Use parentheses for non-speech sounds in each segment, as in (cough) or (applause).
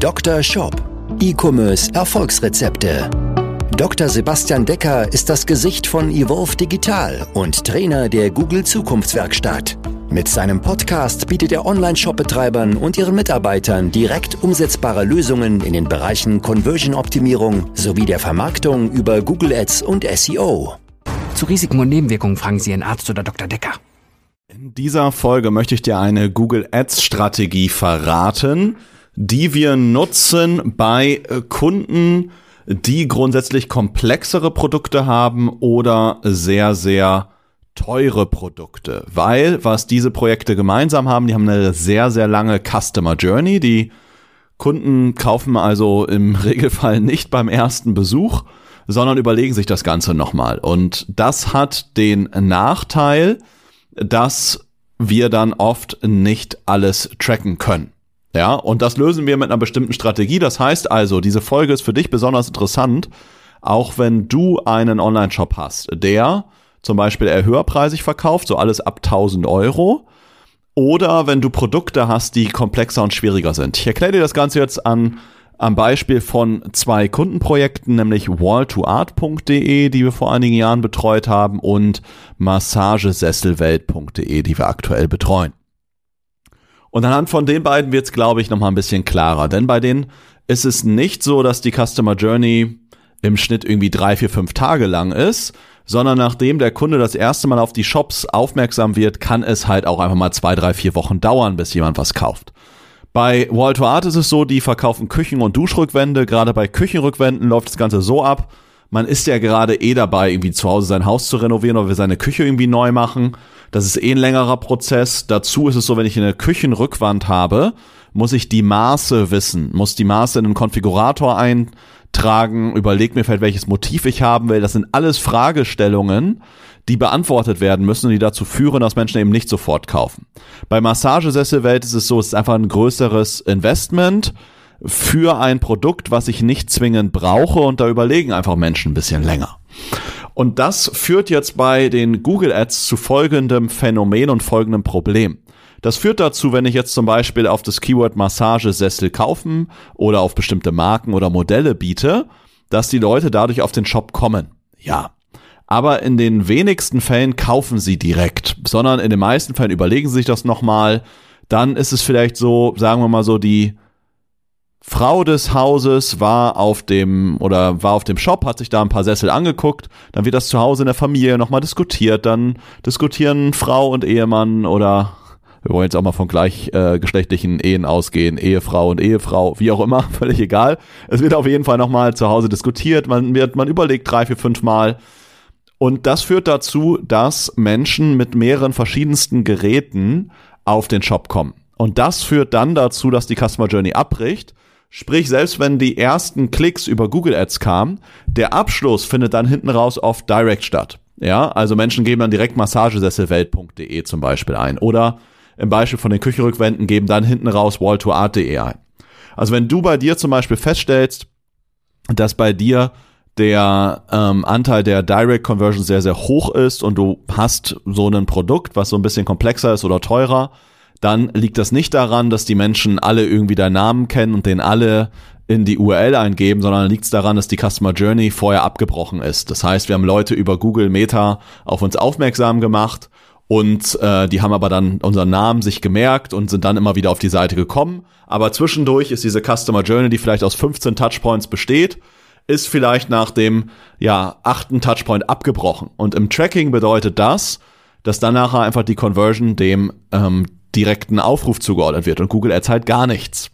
Dr. Shop. E-Commerce Erfolgsrezepte. Dr. Sebastian Decker ist das Gesicht von Evolve Digital und Trainer der Google Zukunftswerkstatt. Mit seinem Podcast bietet er Online-Shop-Betreibern und ihren Mitarbeitern direkt umsetzbare Lösungen in den Bereichen Conversion-Optimierung sowie der Vermarktung über Google Ads und SEO. Zu Risiken und Nebenwirkungen fragen Sie Ihren Arzt oder Dr. Decker. In dieser Folge möchte ich dir eine Google Ads Strategie verraten, die wir nutzen bei äh, Kunden, die grundsätzlich komplexere Produkte haben oder sehr, sehr teure Produkte. Weil, was diese Projekte gemeinsam haben, die haben eine sehr, sehr lange Customer Journey. Die Kunden kaufen also im (laughs) Regelfall nicht beim ersten Besuch, sondern überlegen sich das Ganze nochmal. Und das hat den Nachteil, dass wir dann oft nicht alles tracken können. Ja, und das lösen wir mit einer bestimmten Strategie. Das heißt also, diese Folge ist für dich besonders interessant, auch wenn du einen Online-Shop hast, der zum Beispiel eher höherpreisig verkauft, so alles ab 1000 Euro. Oder wenn du Produkte hast, die komplexer und schwieriger sind. Ich erkläre dir das Ganze jetzt an am Beispiel von zwei Kundenprojekten, nämlich wall2art.de, die wir vor einigen Jahren betreut haben, und massagesesselwelt.de, die wir aktuell betreuen. Und anhand von den beiden wird es, glaube ich, nochmal ein bisschen klarer. Denn bei denen ist es nicht so, dass die Customer Journey im Schnitt irgendwie drei, vier, fünf Tage lang ist, sondern nachdem der Kunde das erste Mal auf die Shops aufmerksam wird, kann es halt auch einfach mal zwei, drei, vier Wochen dauern, bis jemand was kauft. Bei Wall Art ist es so, die verkaufen Küchen- und Duschrückwände. Gerade bei Küchenrückwänden läuft das Ganze so ab. Man ist ja gerade eh dabei, irgendwie zu Hause sein Haus zu renovieren oder wir seine Küche irgendwie neu machen. Das ist eh ein längerer Prozess. Dazu ist es so, wenn ich eine Küchenrückwand habe, muss ich die Maße wissen, muss die Maße in einen Konfigurator eintragen, überleg mir vielleicht, welches Motiv ich haben will. Das sind alles Fragestellungen, die beantwortet werden müssen und die dazu führen, dass Menschen eben nicht sofort kaufen. Bei Massagesesselwelt ist es so, es ist einfach ein größeres Investment für ein Produkt, was ich nicht zwingend brauche und da überlegen einfach Menschen ein bisschen länger. Und das führt jetzt bei den Google Ads zu folgendem Phänomen und folgendem Problem. Das führt dazu, wenn ich jetzt zum Beispiel auf das Keyword Massagesessel kaufen oder auf bestimmte Marken oder Modelle biete, dass die Leute dadurch auf den Shop kommen. Ja, aber in den wenigsten Fällen kaufen sie direkt, sondern in den meisten Fällen überlegen sie sich das nochmal. Dann ist es vielleicht so, sagen wir mal so, die Frau des Hauses war auf dem oder war auf dem Shop, hat sich da ein paar Sessel angeguckt, dann wird das zu Hause in der Familie nochmal diskutiert, dann diskutieren Frau und Ehemann oder wir wollen jetzt auch mal von gleichgeschlechtlichen äh, Ehen ausgehen, Ehefrau und Ehefrau, wie auch immer, (laughs) völlig egal. Es wird auf jeden Fall nochmal zu Hause diskutiert, man wird, man überlegt drei, vier, fünf Mal, und das führt dazu, dass Menschen mit mehreren verschiedensten Geräten auf den Shop kommen. Und das führt dann dazu, dass die Customer Journey abbricht. Sprich, selbst wenn die ersten Klicks über Google Ads kamen, der Abschluss findet dann hinten raus oft direct statt. Ja, also Menschen geben dann direkt massagesesselwelt.de zum Beispiel ein. Oder im Beispiel von den Küchenrückwänden geben dann hinten raus wall2art.de ein. Also wenn du bei dir zum Beispiel feststellst, dass bei dir der ähm, Anteil der Direct Conversion sehr, sehr hoch ist und du hast so ein Produkt, was so ein bisschen komplexer ist oder teurer, dann liegt das nicht daran, dass die Menschen alle irgendwie deinen Namen kennen und den alle in die URL eingeben, sondern liegt es daran, dass die Customer Journey vorher abgebrochen ist. Das heißt, wir haben Leute über Google Meta auf uns aufmerksam gemacht und äh, die haben aber dann unseren Namen sich gemerkt und sind dann immer wieder auf die Seite gekommen. Aber zwischendurch ist diese Customer Journey, die vielleicht aus 15 Touchpoints besteht, ist vielleicht nach dem ja, achten Touchpoint abgebrochen. Und im Tracking bedeutet das, dass dann nachher einfach die Conversion dem ähm, direkten Aufruf zugeordnet wird und Google Ads halt gar nichts.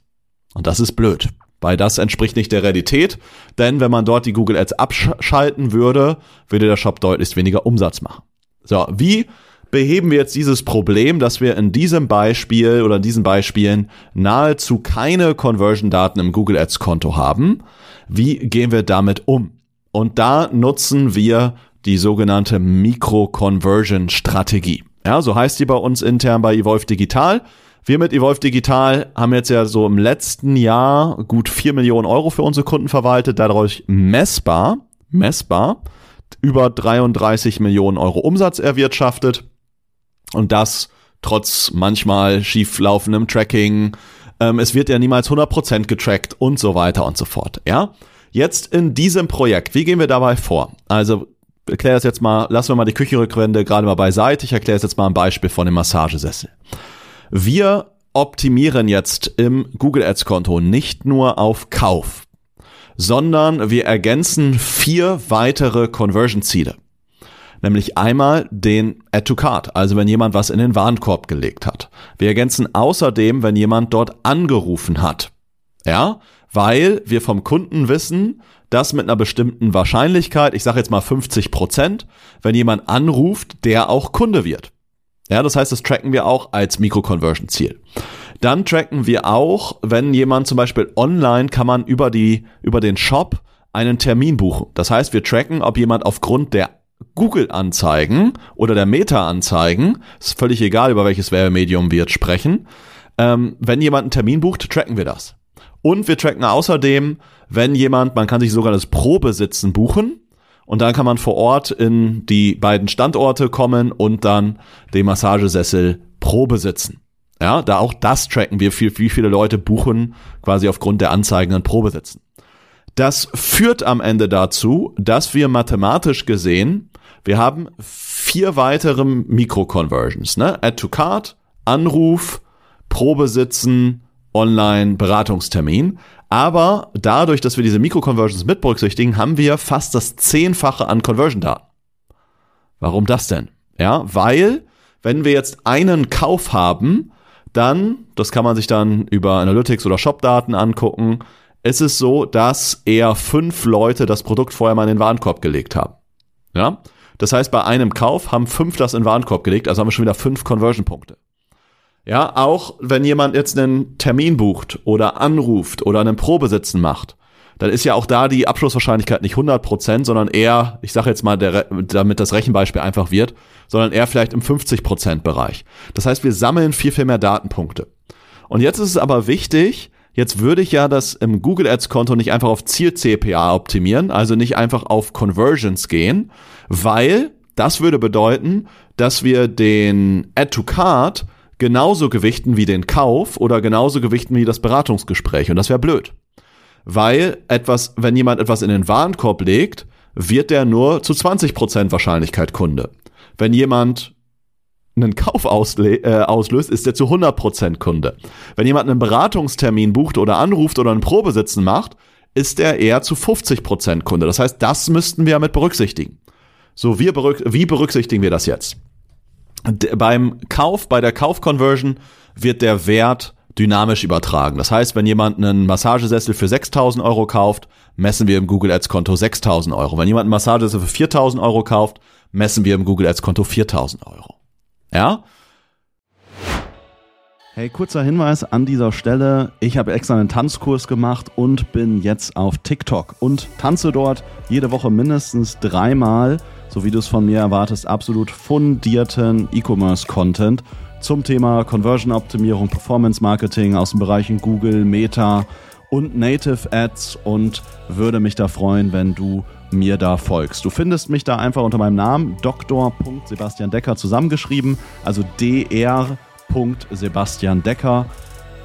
Und das ist blöd, weil das entspricht nicht der Realität, denn wenn man dort die Google Ads abschalten würde, würde der Shop deutlich weniger Umsatz machen. So, wie beheben wir jetzt dieses Problem, dass wir in diesem Beispiel oder in diesen Beispielen nahezu keine Conversion-Daten im Google Ads Konto haben? Wie gehen wir damit um? Und da nutzen wir die sogenannte Mikro-Conversion-Strategie. Ja, so heißt die bei uns intern bei Evolve Digital. Wir mit Evolve Digital haben jetzt ja so im letzten Jahr gut vier Millionen Euro für unsere Kunden verwaltet, dadurch messbar, messbar, über 33 Millionen Euro Umsatz erwirtschaftet. Und das trotz manchmal schieflaufendem Tracking, Ähm, es wird ja niemals 100% getrackt und so weiter und so fort. Ja, jetzt in diesem Projekt, wie gehen wir dabei vor? Also erkläre das jetzt mal, lassen wir mal die Küchenrückwände gerade mal beiseite. Ich erkläre es jetzt mal ein Beispiel von dem Massagesessel. Wir optimieren jetzt im Google Ads Konto nicht nur auf Kauf, sondern wir ergänzen vier weitere Conversion Ziele. Nämlich einmal den Add to Cart, also wenn jemand was in den Warenkorb gelegt hat. Wir ergänzen außerdem, wenn jemand dort angerufen hat. Ja, weil wir vom Kunden wissen, dass mit einer bestimmten Wahrscheinlichkeit, ich sage jetzt mal 50 Prozent, wenn jemand anruft, der auch Kunde wird. Ja, das heißt, das tracken wir auch als Mikro-Conversion-Ziel. Dann tracken wir auch, wenn jemand zum Beispiel online kann man über die, über den Shop einen Termin buchen. Das heißt, wir tracken, ob jemand aufgrund der Google-Anzeigen oder der Meta-Anzeigen, ist völlig egal, über welches Werbemedium wir jetzt sprechen, ähm, wenn jemand einen Termin bucht, tracken wir das. Und wir tracken außerdem, wenn jemand, man kann sich sogar das Probesitzen buchen, und dann kann man vor Ort in die beiden Standorte kommen und dann den Massagesessel Probe sitzen. Ja, da auch das tracken wir, wie, wie viele Leute buchen quasi aufgrund der Anzeigen an Probe sitzen. Das führt am Ende dazu, dass wir mathematisch gesehen, wir haben vier weitere Mikro-Conversions, ne? Add to Card, Anruf, Probesitzen, Online, Beratungstermin. Aber dadurch, dass wir diese Mikro-Conversions mit berücksichtigen, haben wir fast das Zehnfache an Conversion-Daten. Warum das denn? Ja, weil, wenn wir jetzt einen Kauf haben, dann, das kann man sich dann über Analytics oder Shop-Daten angucken, ist es so, dass eher fünf Leute das Produkt vorher mal in den Warenkorb gelegt haben. Ja, das heißt, bei einem Kauf haben fünf das in den Warenkorb gelegt, also haben wir schon wieder fünf Conversion-Punkte. Ja, auch wenn jemand jetzt einen Termin bucht oder anruft oder einen Probesitzen macht, dann ist ja auch da die Abschlusswahrscheinlichkeit nicht 100%, sondern eher, ich sage jetzt mal, der, damit das Rechenbeispiel einfach wird, sondern eher vielleicht im 50% Bereich. Das heißt, wir sammeln viel, viel mehr Datenpunkte. Und jetzt ist es aber wichtig, jetzt würde ich ja das im Google Ads Konto nicht einfach auf Ziel CPA optimieren, also nicht einfach auf Conversions gehen, weil das würde bedeuten, dass wir den Add to Card genauso gewichten wie den Kauf oder genauso gewichten wie das Beratungsgespräch. Und das wäre blöd. Weil etwas, wenn jemand etwas in den Warenkorb legt, wird der nur zu 20% Wahrscheinlichkeit Kunde. Wenn jemand einen Kauf äh, auslöst, ist er zu 100% Kunde. Wenn jemand einen Beratungstermin bucht oder anruft oder einen Probesitzen macht, ist er eher zu 50% Kunde. Das heißt, das müssten wir mit berücksichtigen. So, wir berück wie berücksichtigen wir das jetzt? Beim Kauf, bei der Kaufconversion wird der Wert dynamisch übertragen. Das heißt, wenn jemand einen Massagesessel für 6.000 Euro kauft, messen wir im Google Ads Konto 6.000 Euro. Wenn jemand einen Massagesessel für 4.000 Euro kauft, messen wir im Google Ads Konto 4.000 Euro. Ja? Hey, kurzer Hinweis an dieser Stelle. Ich habe extra einen Tanzkurs gemacht und bin jetzt auf TikTok und tanze dort jede Woche mindestens dreimal so wie du es von mir erwartest, absolut fundierten E-Commerce-Content zum Thema Conversion-Optimierung, Performance-Marketing aus den Bereichen Google, Meta und Native Ads und würde mich da freuen, wenn du mir da folgst. Du findest mich da einfach unter meinem Namen Dr. Sebastian Decker zusammengeschrieben, also Dr. Sebastian Decker.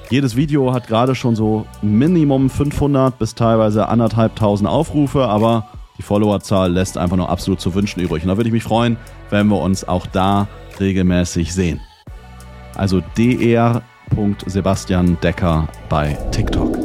Jedes Video hat gerade schon so Minimum 500 bis teilweise anderthalbtausend Aufrufe, aber die Followerzahl lässt einfach nur absolut zu wünschen übrig. Und da würde ich mich freuen, wenn wir uns auch da regelmäßig sehen. Also dr.sebastian Decker bei TikTok.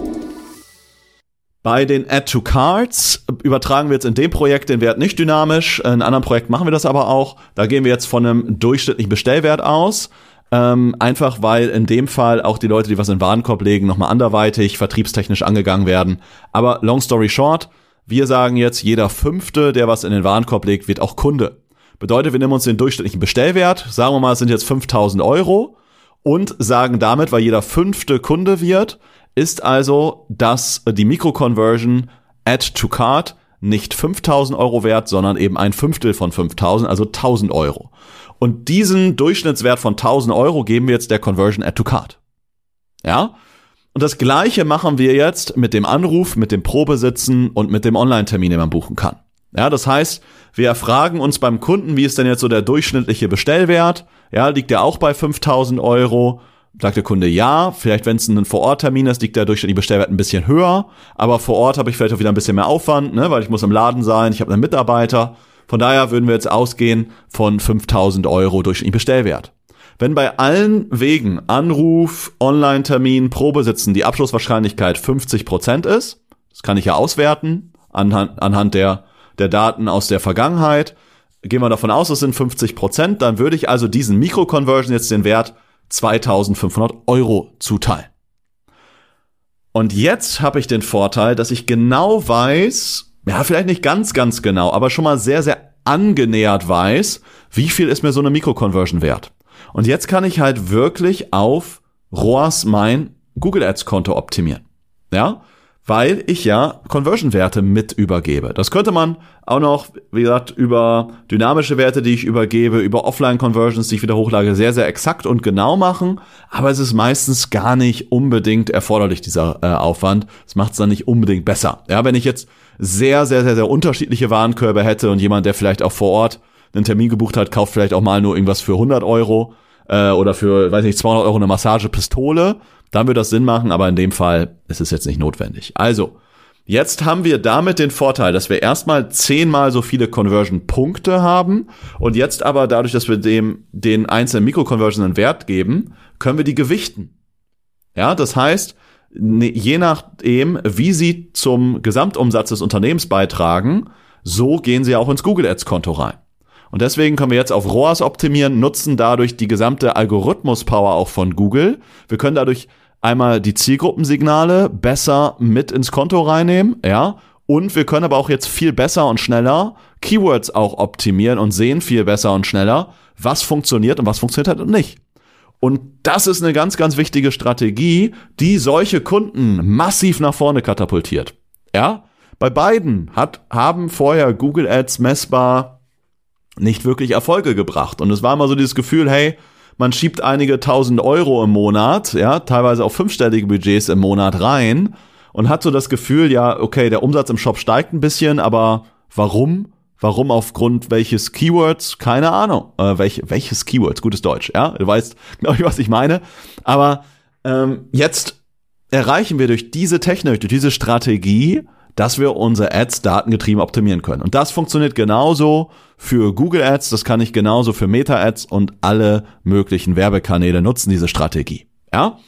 Bei den Add to Cards übertragen wir jetzt in dem Projekt den Wert nicht dynamisch. In einem anderen Projekt machen wir das aber auch. Da gehen wir jetzt von einem durchschnittlichen Bestellwert aus. Ähm, einfach weil in dem Fall auch die Leute, die was in den Warenkorb legen, nochmal anderweitig vertriebstechnisch angegangen werden. Aber long story short, wir sagen jetzt, jeder Fünfte, der was in den Warenkorb legt, wird auch Kunde. Bedeutet, wir nehmen uns den durchschnittlichen Bestellwert, sagen wir mal, es sind jetzt 5000 Euro und sagen damit, weil jeder Fünfte Kunde wird, ist also, dass die Mikroconversion Add to Card nicht 5000 Euro wert, sondern eben ein Fünftel von 5000, also 1000 Euro. Und diesen Durchschnittswert von 1000 Euro geben wir jetzt der Conversion Add to Card. Ja? Und das gleiche machen wir jetzt mit dem Anruf, mit dem Probesitzen und mit dem Online-Termin, den man buchen kann. Ja, das heißt, wir fragen uns beim Kunden, wie ist denn jetzt so der durchschnittliche Bestellwert? Ja, liegt der auch bei 5000 Euro? sagt der Kunde ja. Vielleicht, wenn es ein Vor-Ort-Termin ist, liegt der durchschnittliche Bestellwert ein bisschen höher. Aber vor Ort habe ich vielleicht auch wieder ein bisschen mehr Aufwand, ne, weil ich muss im Laden sein, ich habe einen Mitarbeiter. Von daher würden wir jetzt ausgehen von 5000 Euro durchschnittlichen Bestellwert. Wenn bei allen Wegen Anruf, Online-Termin, Probesitzen die Abschlusswahrscheinlichkeit 50 Prozent ist, das kann ich ja auswerten anhand, anhand der, der Daten aus der Vergangenheit, gehen wir davon aus, es sind 50 Prozent, dann würde ich also diesen Mikroconversion jetzt den Wert 2500 Euro zuteilen. Und jetzt habe ich den Vorteil, dass ich genau weiß, ja, vielleicht nicht ganz, ganz genau, aber schon mal sehr, sehr angenähert weiß, wie viel ist mir so eine Mikroconversion wert. Und jetzt kann ich halt wirklich auf ROAS mein Google Ads Konto optimieren. Ja? weil ich ja Conversion-Werte mit übergebe. Das könnte man auch noch, wie gesagt, über dynamische Werte, die ich übergebe, über Offline-Conversions, die ich wieder hochlage, sehr, sehr exakt und genau machen. Aber es ist meistens gar nicht unbedingt erforderlich, dieser äh, Aufwand. Es macht es dann nicht unbedingt besser. Ja, wenn ich jetzt sehr, sehr, sehr, sehr unterschiedliche Warenkörbe hätte und jemand, der vielleicht auch vor Ort einen Termin gebucht hat, kauft vielleicht auch mal nur irgendwas für 100 Euro äh, oder für, weiß nicht, 200 Euro eine Massagepistole, dann würde das Sinn machen, aber in dem Fall ist es jetzt nicht notwendig. Also, Jetzt haben wir damit den Vorteil, dass wir erstmal zehnmal so viele Conversion-Punkte haben und jetzt aber dadurch, dass wir dem den einzelnen Mikroconversion einen Wert geben, können wir die gewichten. Ja, das heißt, ne, je nachdem, wie sie zum Gesamtumsatz des Unternehmens beitragen, so gehen sie auch ins Google Ads Konto rein. Und deswegen können wir jetzt auf ROAS optimieren, nutzen dadurch die gesamte Algorithmus-Power auch von Google. Wir können dadurch einmal die Zielgruppensignale besser mit ins Konto reinnehmen, ja. Und wir können aber auch jetzt viel besser und schneller Keywords auch optimieren und sehen viel besser und schneller, was funktioniert und was funktioniert halt nicht. Und das ist eine ganz, ganz wichtige Strategie, die solche Kunden massiv nach vorne katapultiert. Ja? Bei beiden hat, haben vorher Google Ads messbar nicht wirklich Erfolge gebracht. Und es war immer so dieses Gefühl, hey, man schiebt einige tausend Euro im Monat, ja, teilweise auch fünfstellige Budgets im Monat rein und hat so das Gefühl, ja, okay, der Umsatz im Shop steigt ein bisschen, aber warum? Warum aufgrund welches Keywords? Keine Ahnung. Äh, welch, welches Keywords? Gutes Deutsch, ja. Du weißt, (laughs) glaube ich, was ich meine. Aber ähm, jetzt erreichen wir durch diese Technik, durch diese Strategie, dass wir unsere Ads datengetrieben optimieren können. Und das funktioniert genauso für Google Ads, das kann ich genauso für Meta Ads und alle möglichen Werbekanäle nutzen, diese Strategie. Ja?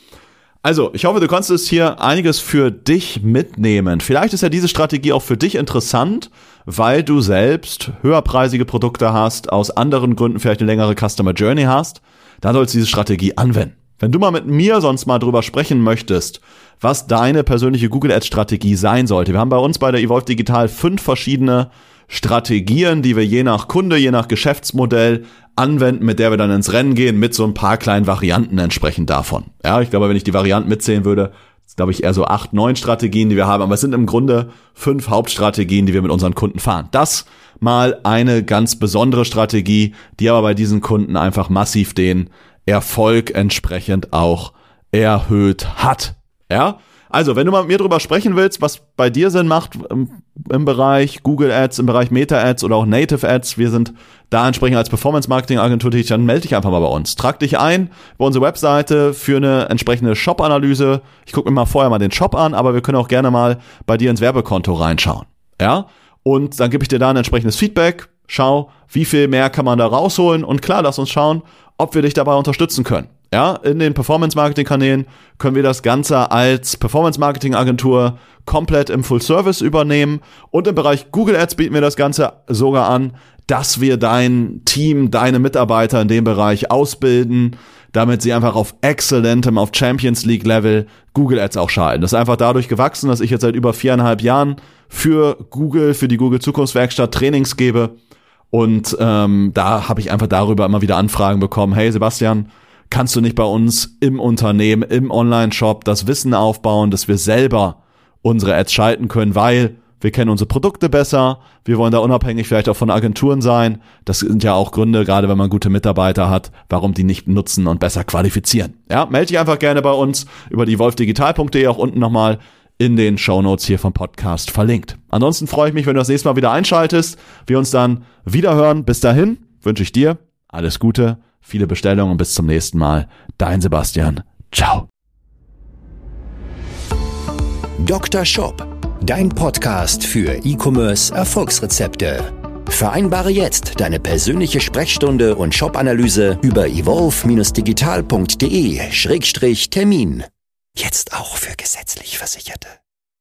Also, ich hoffe, du konntest hier einiges für dich mitnehmen. Vielleicht ist ja diese Strategie auch für dich interessant, weil du selbst höherpreisige Produkte hast, aus anderen Gründen vielleicht eine längere Customer Journey hast. Dann sollst du diese Strategie anwenden. Wenn du mal mit mir sonst mal drüber sprechen möchtest, was deine persönliche Google Ads Strategie sein sollte. Wir haben bei uns bei der Evolve Digital fünf verschiedene Strategien, die wir je nach Kunde, je nach Geschäftsmodell anwenden, mit der wir dann ins Rennen gehen, mit so ein paar kleinen Varianten entsprechend davon. Ja, ich glaube, wenn ich die Varianten mitzählen würde, glaube ich, eher so acht, neun Strategien, die wir haben, aber es sind im Grunde fünf Hauptstrategien, die wir mit unseren Kunden fahren. Das mal eine ganz besondere Strategie, die aber bei diesen Kunden einfach massiv den Erfolg entsprechend auch erhöht hat. Ja, also, wenn du mal mit mir drüber sprechen willst, was bei dir Sinn macht im, im, Bereich Google Ads, im Bereich Meta Ads oder auch Native Ads, wir sind da entsprechend als Performance Marketing Agentur tätig, dann melde dich einfach mal bei uns. Trag dich ein bei unserer Webseite für eine entsprechende Shop-Analyse. Ich gucke mir mal vorher mal den Shop an, aber wir können auch gerne mal bei dir ins Werbekonto reinschauen. Ja? Und dann gebe ich dir da ein entsprechendes Feedback. Schau, wie viel mehr kann man da rausholen und klar, lass uns schauen, ob wir dich dabei unterstützen können. Ja, in den Performance-Marketing-Kanälen können wir das Ganze als Performance-Marketing-Agentur komplett im Full-Service übernehmen. Und im Bereich Google Ads bieten wir das Ganze sogar an, dass wir dein Team, deine Mitarbeiter in dem Bereich ausbilden, damit sie einfach auf exzellentem, auf Champions League Level Google Ads auch schalten. Das ist einfach dadurch gewachsen, dass ich jetzt seit über viereinhalb Jahren für Google, für die Google Zukunftswerkstatt Trainings gebe. Und ähm, da habe ich einfach darüber immer wieder Anfragen bekommen. Hey Sebastian, kannst du nicht bei uns im Unternehmen, im Online-Shop das Wissen aufbauen, dass wir selber unsere Ads schalten können, weil wir kennen unsere Produkte besser, wir wollen da unabhängig vielleicht auch von Agenturen sein. Das sind ja auch Gründe, gerade wenn man gute Mitarbeiter hat, warum die nicht nutzen und besser qualifizieren. Ja, melde dich einfach gerne bei uns über die wolfdigital.de auch unten nochmal in den Shownotes hier vom Podcast verlinkt. Ansonsten freue ich mich, wenn du das nächste Mal wieder einschaltest. Wir uns dann wieder hören. Bis dahin wünsche ich dir alles Gute, viele Bestellungen und bis zum nächsten Mal. Dein Sebastian. Ciao. Dr. Shop, dein Podcast für E-Commerce Erfolgsrezepte. Vereinbare jetzt deine persönliche Sprechstunde und Shop-Analyse über evolve-digital.de-termin jetzt auch für gesetzlich Versicherte.